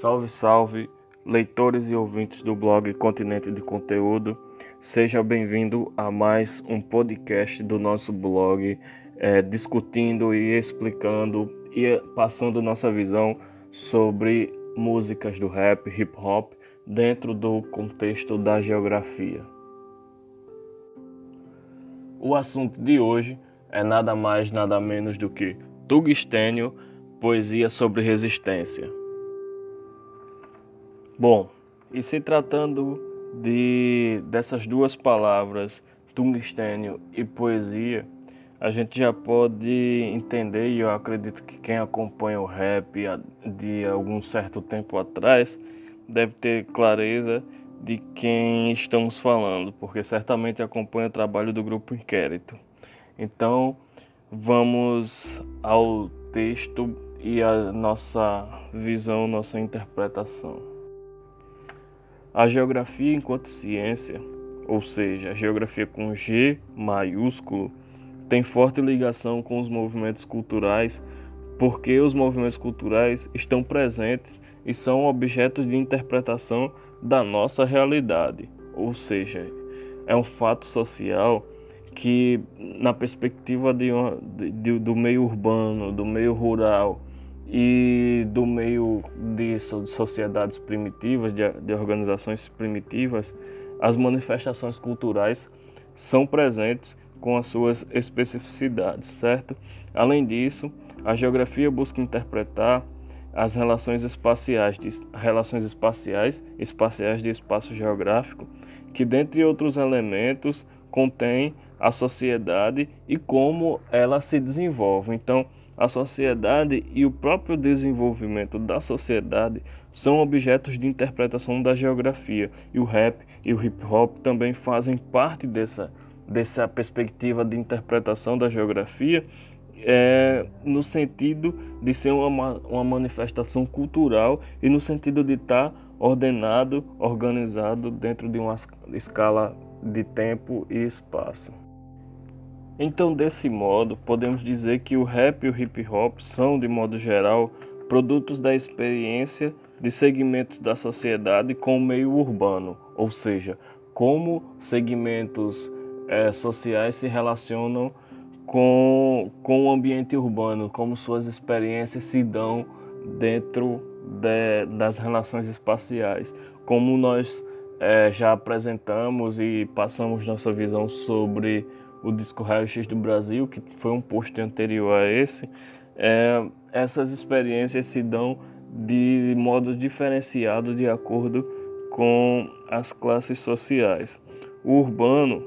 Salve, salve, leitores e ouvintes do blog Continente de Conteúdo. Seja bem-vindo a mais um podcast do nosso blog, é, discutindo e explicando e passando nossa visão sobre músicas do rap, hip hop, dentro do contexto da geografia. O assunto de hoje é nada mais, nada menos do que tungstênio, poesia sobre resistência. Bom, e se tratando de dessas duas palavras, tungstênio e poesia, a gente já pode entender, e eu acredito que quem acompanha o rap de algum certo tempo atrás deve ter clareza de quem estamos falando, porque certamente acompanha o trabalho do grupo Inquérito. Então, vamos ao texto e a nossa visão, nossa interpretação. A geografia enquanto ciência, ou seja, a geografia com G maiúsculo, tem forte ligação com os movimentos culturais, porque os movimentos culturais estão presentes e são objetos de interpretação da nossa realidade, ou seja, é um fato social que, na perspectiva de de, do meio urbano, do meio rural, e do meio de sociedades primitivas, de, de organizações primitivas, as manifestações culturais são presentes com as suas especificidades, certo? Além disso, a geografia busca interpretar as relações espaciais, de, relações espaciais, espaciais de espaço geográfico, que dentre outros elementos contém a sociedade e como ela se desenvolve. Então, a sociedade e o próprio desenvolvimento da sociedade são objetos de interpretação da geografia, e o rap e o hip hop também fazem parte dessa, dessa perspectiva de interpretação da geografia, é, no sentido de ser uma, uma manifestação cultural e no sentido de estar ordenado, organizado dentro de uma escala de tempo e espaço. Então, desse modo, podemos dizer que o rap e o hip hop são, de modo geral, produtos da experiência de segmentos da sociedade com o meio urbano, ou seja, como segmentos é, sociais se relacionam com, com o ambiente urbano, como suas experiências se dão dentro de, das relações espaciais, como nós é, já apresentamos e passamos nossa visão sobre o disco Raio X do Brasil, que foi um post anterior a esse, é, essas experiências se dão de modo diferenciado de acordo com as classes sociais. O urbano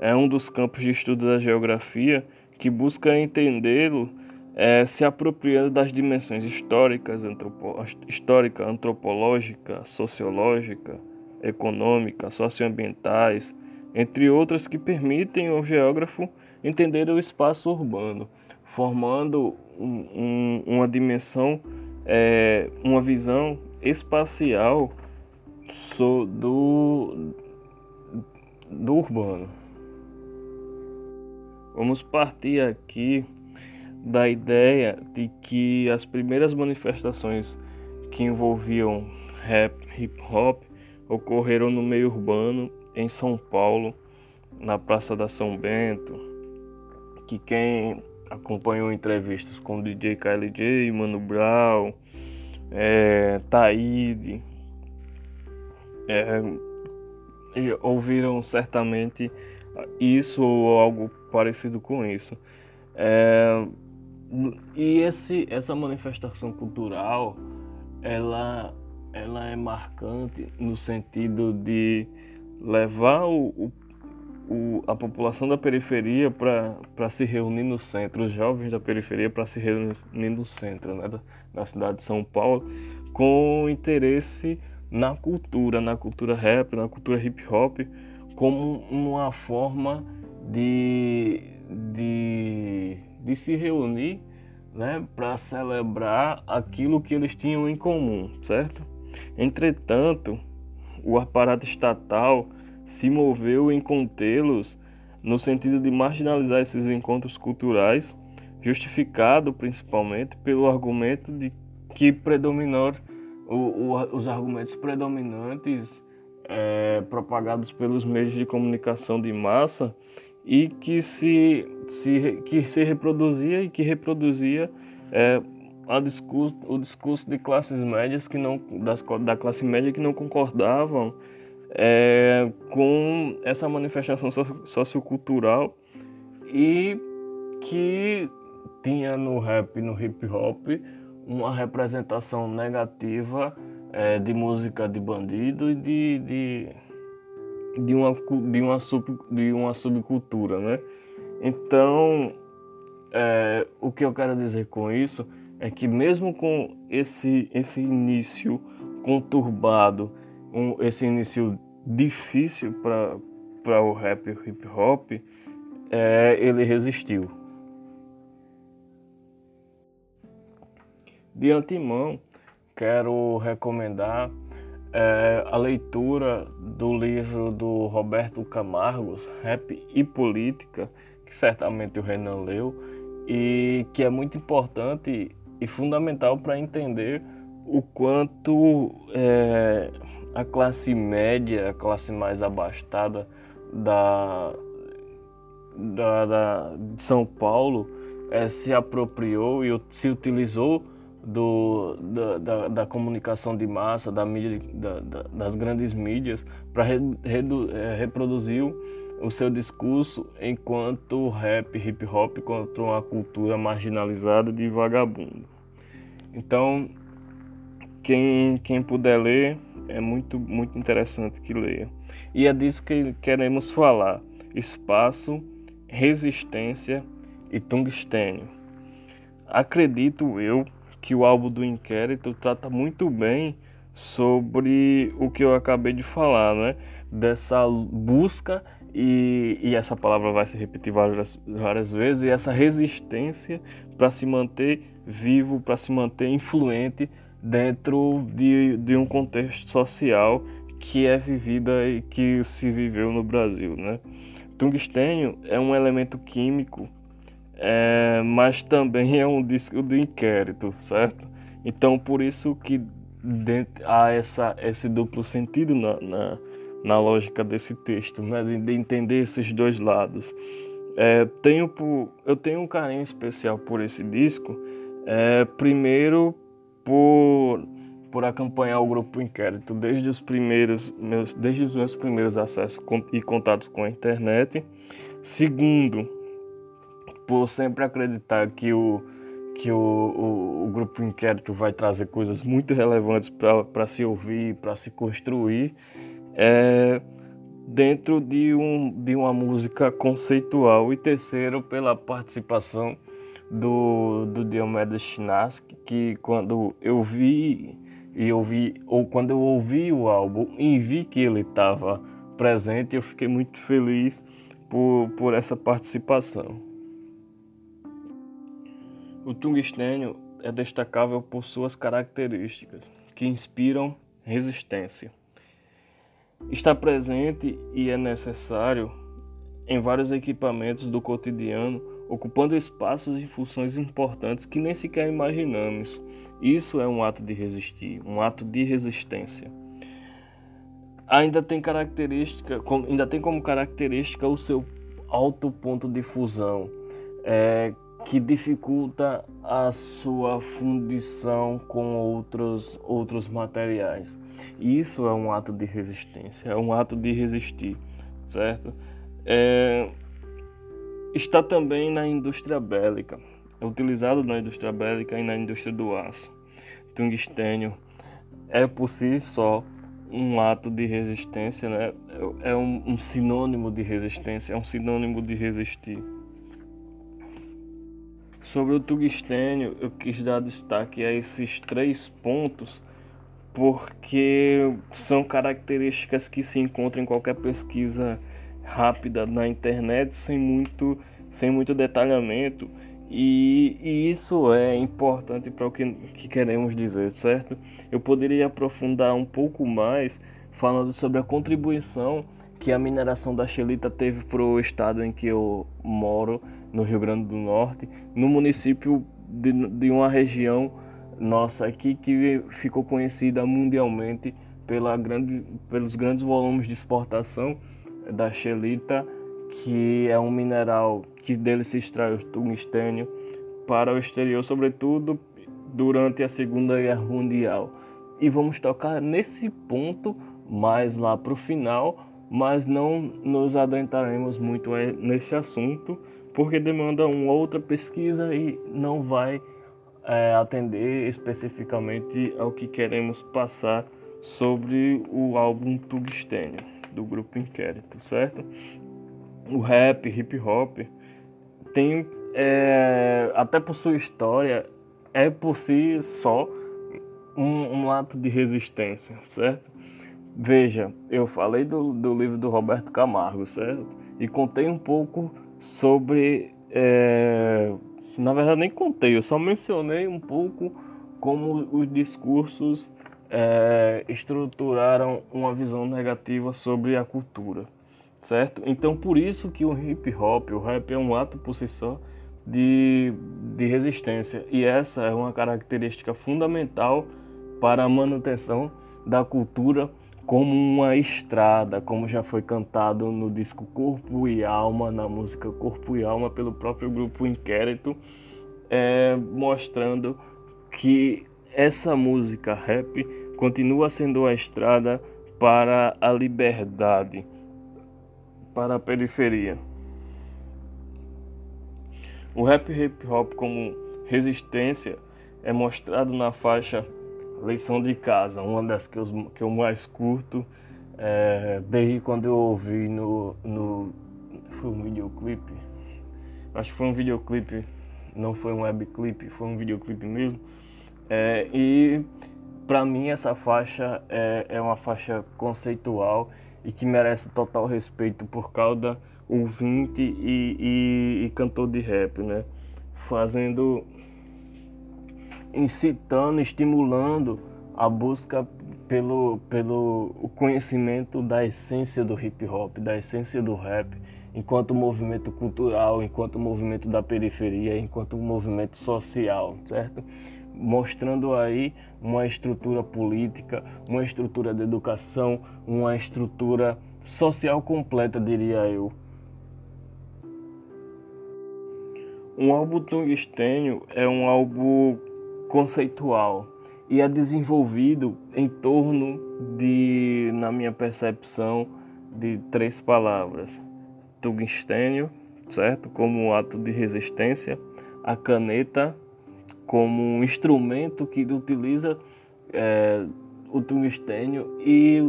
é um dos campos de estudo da geografia que busca entendê-lo é, se apropriando das dimensões históricas, antropo, histórica, antropológica, sociológica, econômica, socioambientais, entre outras que permitem ao geógrafo entender o espaço urbano, formando um, um, uma dimensão, é, uma visão espacial do, do urbano. Vamos partir aqui da ideia de que as primeiras manifestações que envolviam rap, hip hop ocorreram no meio urbano em São Paulo, na Praça da São Bento, que quem acompanhou entrevistas com DJ KLJ, Mano Brown, é, Taíde, é, ouviram certamente isso ou algo parecido com isso. É, e esse, essa manifestação cultural, ela, ela é marcante no sentido de levar o, o, o, a população da periferia para se reunir no centro, os jovens da periferia para se reunir no centro né, da, da cidade de São Paulo, com interesse na cultura, na cultura rap, na cultura hip hop, como uma forma de, de, de se reunir né, para celebrar aquilo que eles tinham em comum, certo? Entretanto, o aparato estatal se moveu em contê-los no sentido de marginalizar esses encontros culturais, justificado principalmente pelo argumento de que predominou o, o, os argumentos predominantes é, propagados pelos meios de comunicação de massa e que se, se, que se reproduzia e que reproduzia é, discurso, o discurso de classes médias que não das, da classe média que não concordavam é, com essa manifestação sociocultural e que tinha no rap, no hip hop, uma representação negativa é, de música de bandido e de, de, de, uma, de, uma, sub, de uma subcultura, né? Então, é, o que eu quero dizer com isso é que mesmo com esse, esse início conturbado, um, esse início difícil para o rap e o hip hop, é, ele resistiu. De antemão, quero recomendar é, a leitura do livro do Roberto Camargos, Rap e Política, que certamente o Renan leu, e que é muito importante e fundamental para entender o quanto é, a classe média, a classe mais abastada da, da, da de São Paulo é, se apropriou e se utilizou do, da, da, da, comunicação de massa, da mídia, da, das grandes mídias, para re, é, reproduzir o seu discurso enquanto rap, hip hop contra uma cultura marginalizada de vagabundo. Então, quem, quem puder ler, é muito, muito interessante que leia. E é disso que queremos falar: espaço, resistência e tungstênio. Acredito eu que o álbum do inquérito trata muito bem sobre o que eu acabei de falar, né? Dessa busca e, e essa palavra vai se repetir várias, várias vezes, e essa resistência para se manter vivo, para se manter influente dentro de, de um contexto social que é vivida e que se viveu no Brasil, né? Tungstênio é um elemento químico, é, mas também é um disco do inquérito, certo? Então por isso que há essa, esse duplo sentido na, na, na lógica desse texto, né? de, de entender esses dois lados. É, tenho por, eu tenho um carinho especial por esse disco, é, primeiro por, por acompanhar o grupo inquérito desde os primeiros meus, desde os meus primeiros acessos e contatos com a internet. Segundo, por sempre acreditar que o que o, o, o grupo inquérito vai trazer coisas muito relevantes para se ouvir, para se construir é, dentro de, um, de uma música conceitual. E terceiro, pela participação do, do Diomedes Chinaski, que quando eu vi e ouvi, ou quando eu ouvi o álbum e vi que ele estava presente, eu fiquei muito feliz por, por essa participação. O tungstênio é destacável por suas características, que inspiram resistência. Está presente e é necessário em vários equipamentos do cotidiano, ocupando espaços e funções importantes que nem sequer imaginamos. Isso é um ato de resistir, um ato de resistência. Ainda tem característica, ainda tem como característica o seu alto ponto de fusão, é, que dificulta a sua fundição com outros, outros materiais. Isso é um ato de resistência, é um ato de resistir, certo? É, está também na indústria bélica, é utilizado na indústria bélica e na indústria do aço. Tungstênio é por si só um ato de resistência, né? é um, um sinônimo de resistência, é um sinônimo de resistir. Sobre o tungstênio, eu quis dar destaque a esses três pontos porque são características que se encontram em qualquer pesquisa rápida na internet sem muito, sem muito detalhamento e, e isso é importante para o que, que queremos dizer, certo? Eu poderia aprofundar um pouco mais falando sobre a contribuição que a mineração da xelita teve para o estado em que eu moro, no Rio Grande do Norte, no município de, de uma região nossa aqui que ficou conhecida mundialmente pela grande, pelos grandes volumes de exportação da xelita, que é um mineral que dele se extrai o tungstênio para o exterior, sobretudo durante a Segunda Guerra Mundial. E vamos tocar nesse ponto mais lá para o final, mas não nos adentraremos muito nesse assunto, porque demanda uma outra pesquisa e não vai é, atender especificamente ao que queremos passar sobre o álbum Tungstênio do grupo Inquérito, certo? O rap, hip hop tem é, até por sua história é por si só um, um, ato de resistência, certo? Veja, eu falei do, do livro do Roberto Camargo, certo? E contei um pouco sobre é, na verdade nem contei, eu só mencionei um pouco como os discursos é, estruturaram uma visão negativa sobre a cultura, certo? Então por isso que o hip hop, o rap é um ato por si só de, de resistência e essa é uma característica fundamental para a manutenção da cultura como uma estrada, como já foi cantado no disco Corpo e Alma, na música Corpo e Alma, pelo próprio grupo Inquérito, é, mostrando que essa música rap continua sendo a estrada para a liberdade, para a periferia. O rap hip hop como resistência é mostrado na faixa Lição de Casa, uma das que eu, que eu mais curto, é, desde quando eu ouvi no, no. Foi um videoclipe? Acho que foi um videoclipe, não foi um webclipe, foi um videoclipe mesmo. É, e para mim essa faixa é, é uma faixa conceitual e que merece total respeito por causa ouvinte e, e, e cantor de rap, né? Fazendo incitando, estimulando a busca pelo, pelo conhecimento da essência do hip hop, da essência do rap, enquanto movimento cultural, enquanto movimento da periferia, enquanto movimento social, certo? Mostrando aí uma estrutura política, uma estrutura de educação, uma estrutura social completa, diria eu. Um álbum tungstênio é um álbum conceitual e é desenvolvido em torno de, na minha percepção, de três palavras: tungstênio, certo? Como um ato de resistência, a caneta como um instrumento que utiliza é, o tungstênio e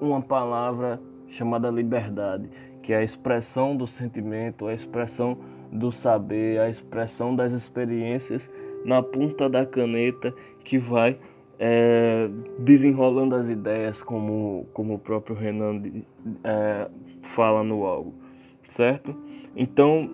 uma palavra chamada liberdade, que é a expressão do sentimento, a expressão do saber, a expressão das experiências na ponta da caneta que vai é, desenrolando as ideias, como, como o próprio Renan é, fala no álbum, certo? Então,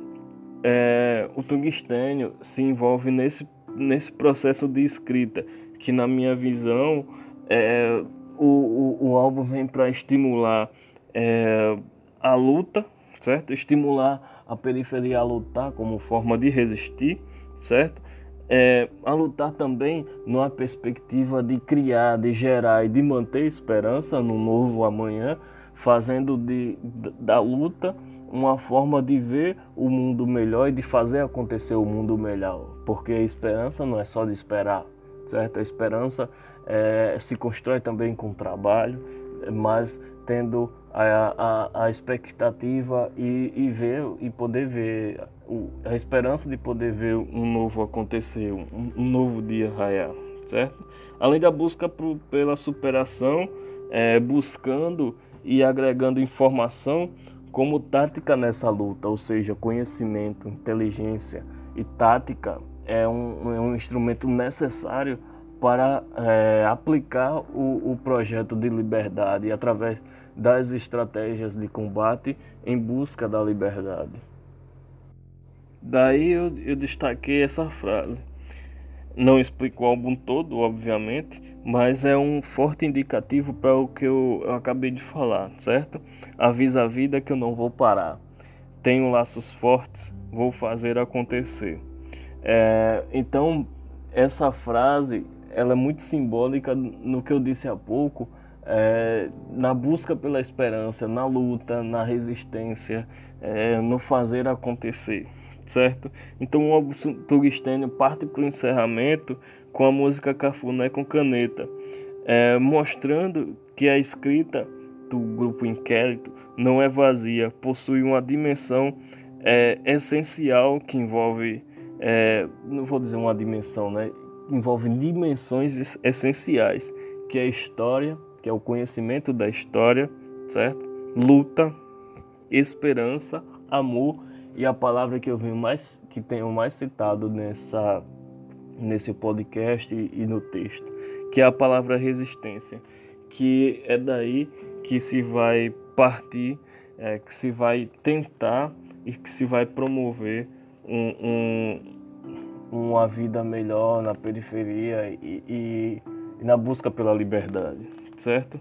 é, o tungstênio se envolve nesse, nesse processo de escrita, que na minha visão, é, o, o, o álbum vem para estimular é, a luta, certo? Estimular a periferia a lutar como forma de resistir, certo? É, a lutar também numa perspectiva de criar, de gerar e de manter esperança no novo amanhã, fazendo de, da luta uma forma de ver o mundo melhor e de fazer acontecer o mundo melhor, porque a esperança não é só de esperar, certo? A esperança é, se constrói também com trabalho, mas tendo a, a, a expectativa e, e ver e poder ver a esperança de poder ver um novo acontecer, um, um novo dia raiar, certo? Além da busca pela superação, é, buscando e agregando informação como tática nessa luta, ou seja, conhecimento, inteligência e tática é um, é um instrumento necessário para é, aplicar o, o projeto de liberdade através das estratégias de combate em busca da liberdade. Daí eu, eu destaquei essa frase. Não explico o álbum todo, obviamente, mas é um forte indicativo para o que eu, eu, acabei de falar, certo? Avisa a vida que eu não vou parar. Tenho laços fortes, vou fazer acontecer. É, então, essa frase ela é muito simbólica no que eu disse há pouco, é, na busca pela esperança, na luta, na resistência, é, no fazer acontecer, certo? Então o Turistênio parte para o encerramento com a música Cafuné com Caneta, é, mostrando que a escrita do grupo Inquérito não é vazia, possui uma dimensão é, essencial que envolve, é, não vou dizer uma dimensão, né? envolve dimensões essenciais, que é a história, que é o conhecimento da história, certo? Luta, esperança, amor e a palavra que eu venho mais que tenho mais citado nessa nesse podcast e no texto, que é a palavra resistência, que é daí que se vai partir, é, que se vai tentar e que se vai promover um, um, uma vida melhor na periferia e, e, e na busca pela liberdade, certo?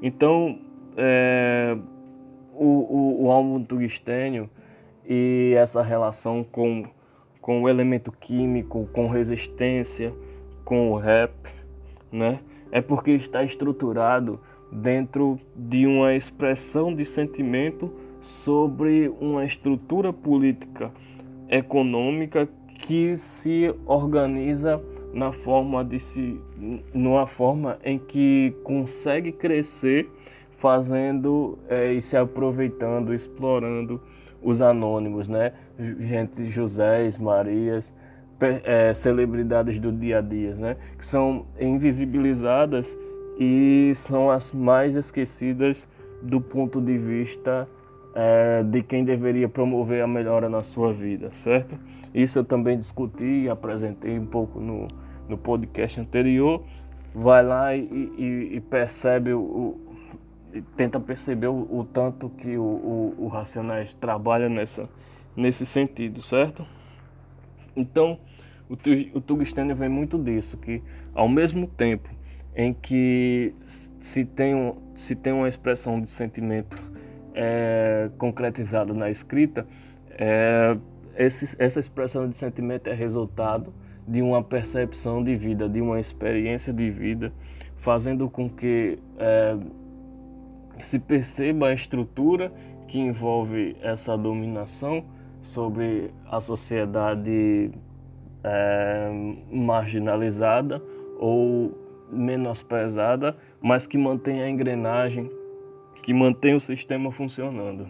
Então, é, o, o, o álbum tungstênio e essa relação com, com o elemento químico, com resistência, com o rap, né? É porque está estruturado dentro de uma expressão de sentimento sobre uma estrutura política econômica que se organiza na forma de se numa forma em que consegue crescer fazendo é, e se aproveitando, explorando os anônimos, né? Gente, Josés, Marias, é, celebridades do dia a dia, né? Que são invisibilizadas e são as mais esquecidas do ponto de vista é, de quem deveria promover a melhora na sua vida, certo? Isso eu também discuti e apresentei um pouco no, no podcast anterior. Vai lá e, e, e percebe o, tenta perceber o, o tanto que o, o, o, Racionais trabalha nessa, nesse sentido, certo? Então, o, o Tugstênio vem muito disso, que ao mesmo tempo em que se tem, um, se tem uma expressão de sentimento é, na escrita, é, esse, essa expressão de sentimento é resultado de uma percepção de vida, de uma experiência de vida, fazendo com que é, se perceba a estrutura que envolve essa dominação sobre a sociedade é, marginalizada ou menosprezada, mas que mantém a engrenagem, que mantém o sistema funcionando.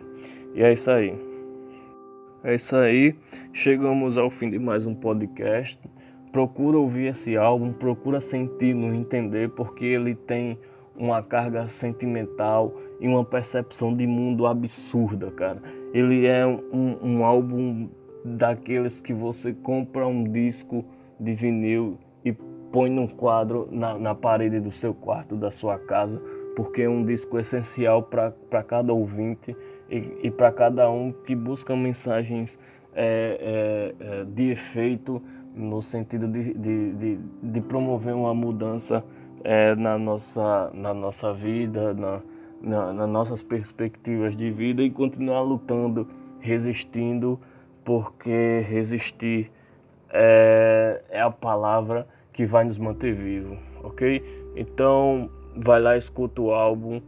E é isso aí. É isso aí. Chegamos ao fim de mais um podcast. Procura ouvir esse álbum, procura senti-lo, entender, porque ele tem uma carga sentimental e uma percepção de mundo absurda, cara. Ele é um, um álbum daqueles que você compra um disco de vinil e põe num quadro na, na parede do seu quarto, da sua casa, porque é um disco essencial para cada ouvinte e, e para cada um que busca mensagens é, é, é, de efeito no sentido de, de, de, de promover uma mudança é, na, nossa, na nossa vida, na, na, nas nossas perspectivas de vida e continuar lutando, resistindo, porque resistir é, é a palavra que vai nos manter vivos, ok? Então, vai lá, escuta o álbum,